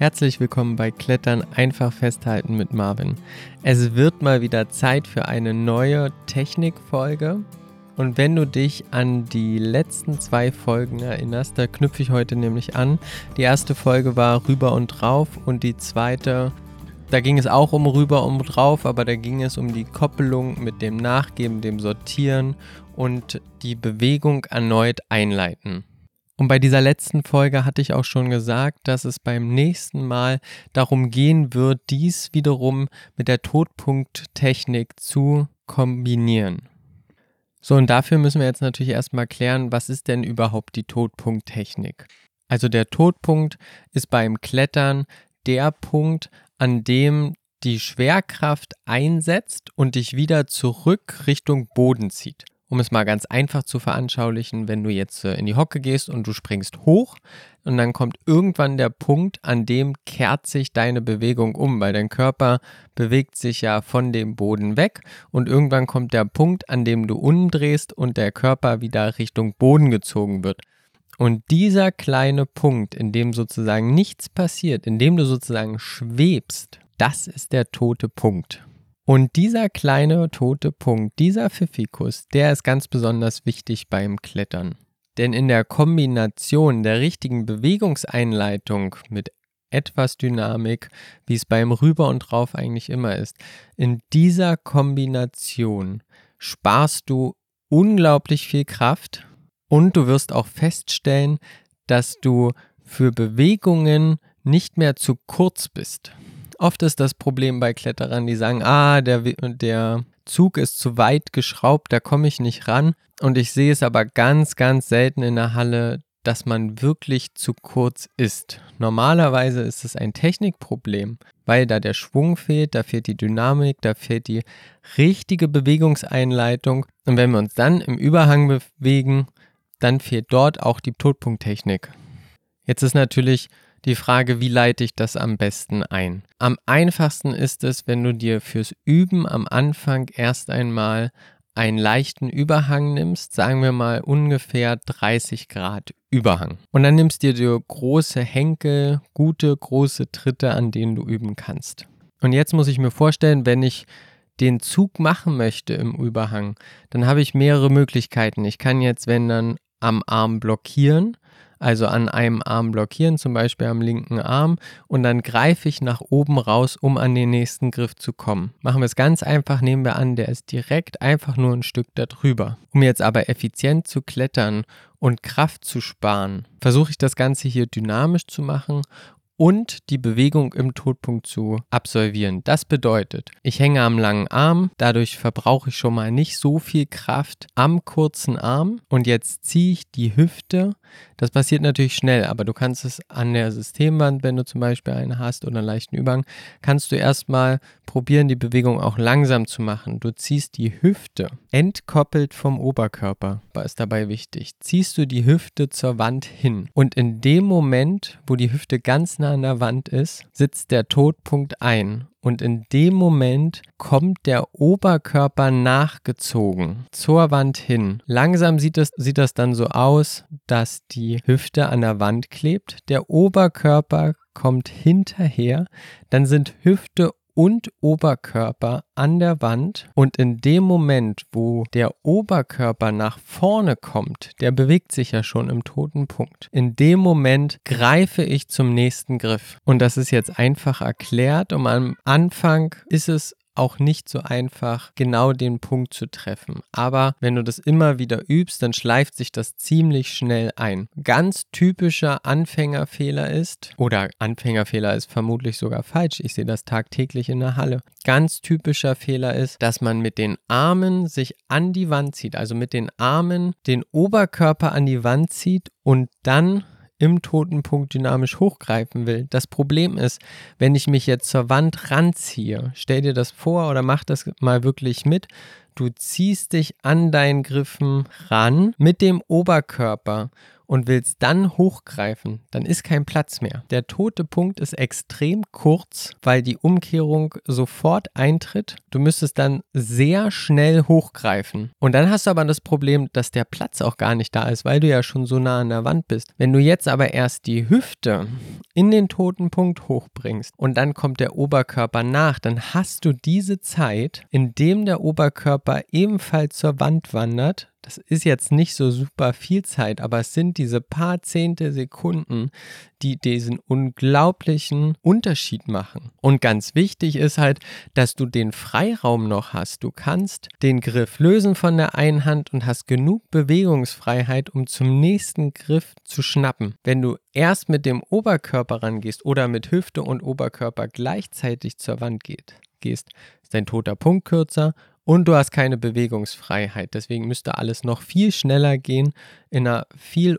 Herzlich willkommen bei Klettern einfach festhalten mit Marvin. Es wird mal wieder Zeit für eine neue Technikfolge. Und wenn du dich an die letzten zwei Folgen erinnerst, da knüpfe ich heute nämlich an. Die erste Folge war rüber und drauf und die zweite, da ging es auch um rüber und drauf, aber da ging es um die Koppelung mit dem Nachgeben, dem Sortieren und die Bewegung erneut einleiten. Und bei dieser letzten Folge hatte ich auch schon gesagt, dass es beim nächsten Mal darum gehen wird, dies wiederum mit der Todpunkttechnik zu kombinieren. So, und dafür müssen wir jetzt natürlich erstmal klären, was ist denn überhaupt die Todpunkttechnik? Also der Todpunkt ist beim Klettern der Punkt, an dem die Schwerkraft einsetzt und dich wieder zurück Richtung Boden zieht um es mal ganz einfach zu veranschaulichen, wenn du jetzt äh, in die Hocke gehst und du springst hoch und dann kommt irgendwann der Punkt, an dem kehrt sich deine Bewegung um, weil dein Körper bewegt sich ja von dem Boden weg und irgendwann kommt der Punkt, an dem du umdrehst und der Körper wieder Richtung Boden gezogen wird. Und dieser kleine Punkt, in dem sozusagen nichts passiert, in dem du sozusagen schwebst, das ist der tote Punkt. Und dieser kleine tote Punkt, dieser Pfiffikus, der ist ganz besonders wichtig beim Klettern. Denn in der Kombination der richtigen Bewegungseinleitung mit etwas Dynamik, wie es beim Rüber und Drauf eigentlich immer ist, in dieser Kombination sparst du unglaublich viel Kraft und du wirst auch feststellen, dass du für Bewegungen nicht mehr zu kurz bist. Oft ist das Problem bei Kletterern, die sagen, ah, der, der Zug ist zu weit geschraubt, da komme ich nicht ran. Und ich sehe es aber ganz, ganz selten in der Halle, dass man wirklich zu kurz ist. Normalerweise ist es ein Technikproblem, weil da der Schwung fehlt, da fehlt die Dynamik, da fehlt die richtige Bewegungseinleitung. Und wenn wir uns dann im Überhang bewegen, dann fehlt dort auch die Todpunkttechnik. Jetzt ist natürlich die Frage, wie leite ich das am besten ein? Am einfachsten ist es, wenn du dir fürs Üben am Anfang erst einmal einen leichten Überhang nimmst, sagen wir mal ungefähr 30 Grad Überhang. Und dann nimmst du dir große Henkel, gute große Tritte, an denen du üben kannst. Und jetzt muss ich mir vorstellen, wenn ich den Zug machen möchte im Überhang, dann habe ich mehrere Möglichkeiten. Ich kann jetzt, wenn dann am Arm blockieren also an einem Arm blockieren, zum Beispiel am linken Arm, und dann greife ich nach oben raus, um an den nächsten Griff zu kommen. Machen wir es ganz einfach, nehmen wir an, der ist direkt einfach nur ein Stück darüber. Um jetzt aber effizient zu klettern und Kraft zu sparen, versuche ich das Ganze hier dynamisch zu machen und die Bewegung im Todpunkt zu absolvieren. Das bedeutet, ich hänge am langen Arm, dadurch verbrauche ich schon mal nicht so viel Kraft am kurzen Arm und jetzt ziehe ich die Hüfte. Das passiert natürlich schnell, aber du kannst es an der Systemwand, wenn du zum Beispiel eine hast oder einen leichten Übergang, kannst du erstmal probieren, die Bewegung auch langsam zu machen. Du ziehst die Hüfte entkoppelt vom Oberkörper, ist dabei wichtig. Ziehst du die Hüfte zur Wand hin und in dem Moment, wo die Hüfte ganz nah an der Wand ist, sitzt der Todpunkt ein. Und in dem Moment kommt der Oberkörper nachgezogen zur Wand hin. Langsam sieht das, sieht das dann so aus, dass die Hüfte an der Wand klebt. Der Oberkörper kommt hinterher. Dann sind Hüfte und Oberkörper an der Wand und in dem Moment, wo der Oberkörper nach vorne kommt, der bewegt sich ja schon im toten Punkt. In dem Moment greife ich zum nächsten Griff. Und das ist jetzt einfach erklärt und am Anfang ist es auch nicht so einfach, genau den Punkt zu treffen. Aber wenn du das immer wieder übst, dann schleift sich das ziemlich schnell ein. Ganz typischer Anfängerfehler ist, oder Anfängerfehler ist vermutlich sogar falsch, ich sehe das tagtäglich in der Halle. Ganz typischer Fehler ist, dass man mit den Armen sich an die Wand zieht, also mit den Armen den Oberkörper an die Wand zieht und dann im toten Punkt dynamisch hochgreifen will. Das Problem ist, wenn ich mich jetzt zur Wand ranziehe, stell dir das vor oder mach das mal wirklich mit. Du ziehst dich an deinen Griffen ran mit dem Oberkörper und willst dann hochgreifen, dann ist kein Platz mehr. Der tote Punkt ist extrem kurz, weil die Umkehrung sofort eintritt. Du müsstest dann sehr schnell hochgreifen. Und dann hast du aber das Problem, dass der Platz auch gar nicht da ist, weil du ja schon so nah an der Wand bist. Wenn du jetzt aber erst die Hüfte in den toten Punkt hochbringst und dann kommt der Oberkörper nach, dann hast du diese Zeit, in dem der Oberkörper ebenfalls zur Wand wandert, das ist jetzt nicht so super viel Zeit, aber es sind diese paar Zehnte Sekunden, die diesen unglaublichen Unterschied machen. Und ganz wichtig ist halt, dass du den Freiraum noch hast. Du kannst den Griff lösen von der einen Hand und hast genug Bewegungsfreiheit, um zum nächsten Griff zu schnappen. Wenn du erst mit dem Oberkörper rangehst oder mit Hüfte und Oberkörper gleichzeitig zur Wand geht, gehst, ist dein toter Punkt kürzer und du hast keine Bewegungsfreiheit. Deswegen müsste alles noch viel schneller gehen, in einer viel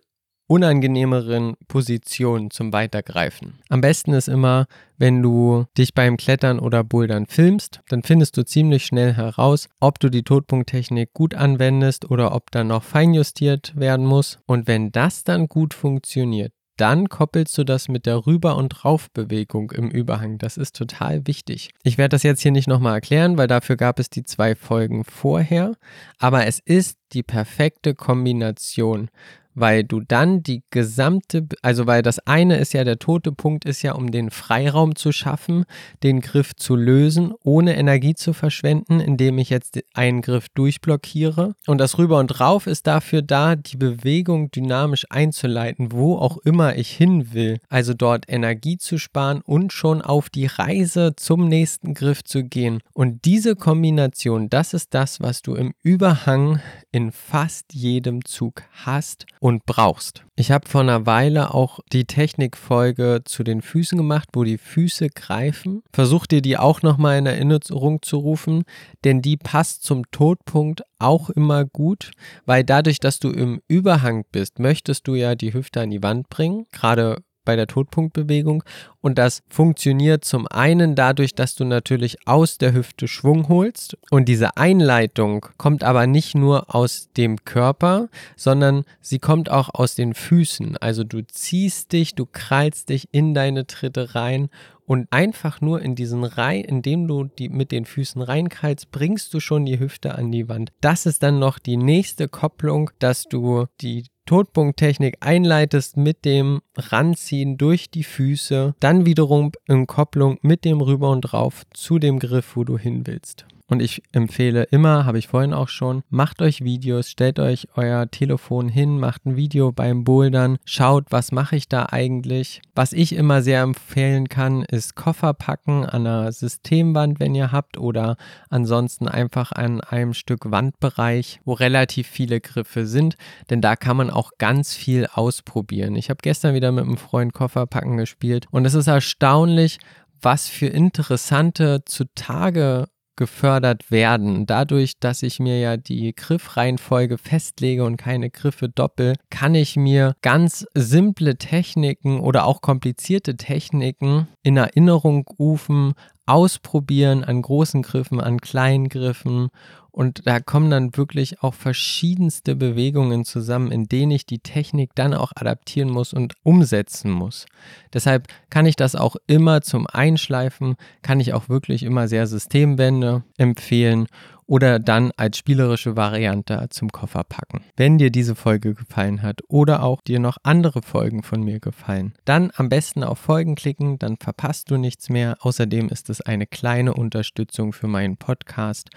unangenehmeren Position zum Weitergreifen. Am besten ist immer, wenn du dich beim Klettern oder Bouldern filmst, dann findest du ziemlich schnell heraus, ob du die Todpunkttechnik gut anwendest oder ob da noch feinjustiert werden muss. Und wenn das dann gut funktioniert, dann koppelst du das mit der Rüber- und Raufbewegung im Überhang. Das ist total wichtig. Ich werde das jetzt hier nicht nochmal erklären, weil dafür gab es die zwei Folgen vorher. Aber es ist die perfekte Kombination weil du dann die gesamte, also weil das eine ist ja, der tote Punkt ist ja, um den Freiraum zu schaffen, den Griff zu lösen, ohne Energie zu verschwenden, indem ich jetzt einen Griff durchblockiere. Und das Rüber und Rauf ist dafür da, die Bewegung dynamisch einzuleiten, wo auch immer ich hin will. Also dort Energie zu sparen und schon auf die Reise zum nächsten Griff zu gehen. Und diese Kombination, das ist das, was du im Überhang in fast jedem Zug hast und brauchst. Ich habe vor einer Weile auch die Technikfolge zu den Füßen gemacht, wo die Füße greifen. Versuch dir die auch nochmal in Erinnerung zu rufen, denn die passt zum Todpunkt auch immer gut, weil dadurch, dass du im Überhang bist, möchtest du ja die Hüfte an die Wand bringen, gerade bei der Todpunktbewegung und das funktioniert zum einen dadurch, dass du natürlich aus der Hüfte Schwung holst und diese Einleitung kommt aber nicht nur aus dem Körper, sondern sie kommt auch aus den Füßen. Also du ziehst dich, du krallst dich in deine Tritte rein und einfach nur in diesen Reihen, indem du die mit den Füßen reinkreist, bringst du schon die Hüfte an die Wand. Das ist dann noch die nächste Kopplung, dass du die Todpunkttechnik einleitest mit dem Ranziehen durch die Füße, dann wiederum in Kopplung mit dem Rüber und drauf zu dem Griff, wo du hin willst. Und ich empfehle immer, habe ich vorhin auch schon, macht euch Videos, stellt euch euer Telefon hin, macht ein Video beim Bouldern, schaut, was mache ich da eigentlich. Was ich immer sehr empfehlen kann, ist Koffer packen an einer Systemwand, wenn ihr habt, oder ansonsten einfach an einem Stück Wandbereich, wo relativ viele Griffe sind, denn da kann man auch ganz viel ausprobieren. Ich habe gestern wieder mit einem Freund Koffer packen gespielt und es ist erstaunlich, was für interessante zutage gefördert werden. Dadurch, dass ich mir ja die Griffreihenfolge festlege und keine Griffe doppel, kann ich mir ganz simple Techniken oder auch komplizierte Techniken in Erinnerung rufen, ausprobieren an großen Griffen, an kleinen Griffen und da kommen dann wirklich auch verschiedenste Bewegungen zusammen, in denen ich die Technik dann auch adaptieren muss und umsetzen muss. Deshalb kann ich das auch immer zum Einschleifen, kann ich auch wirklich immer sehr Systemwände empfehlen oder dann als spielerische Variante zum Koffer packen. Wenn dir diese Folge gefallen hat oder auch dir noch andere Folgen von mir gefallen, dann am besten auf Folgen klicken, dann verpasst du nichts mehr. Außerdem ist es eine kleine Unterstützung für meinen Podcast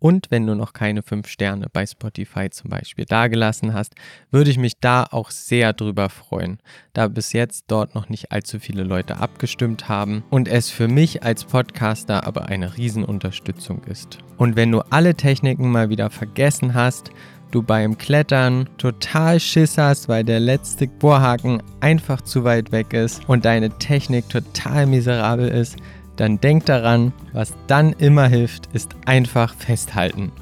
und wenn du noch keine fünf Sterne bei Spotify zum Beispiel dagelassen hast, würde ich mich da auch sehr drüber freuen, da bis jetzt dort noch nicht allzu viele Leute abgestimmt haben und es für mich als Podcaster aber eine Riesenunterstützung ist. Und wenn du alle Techniken mal wieder vergessen hast, du beim Klettern total Schiss hast, weil der letzte Bohrhaken einfach zu weit weg ist und deine Technik total miserabel ist, dann denk daran, was dann immer hilft, ist einfach festhalten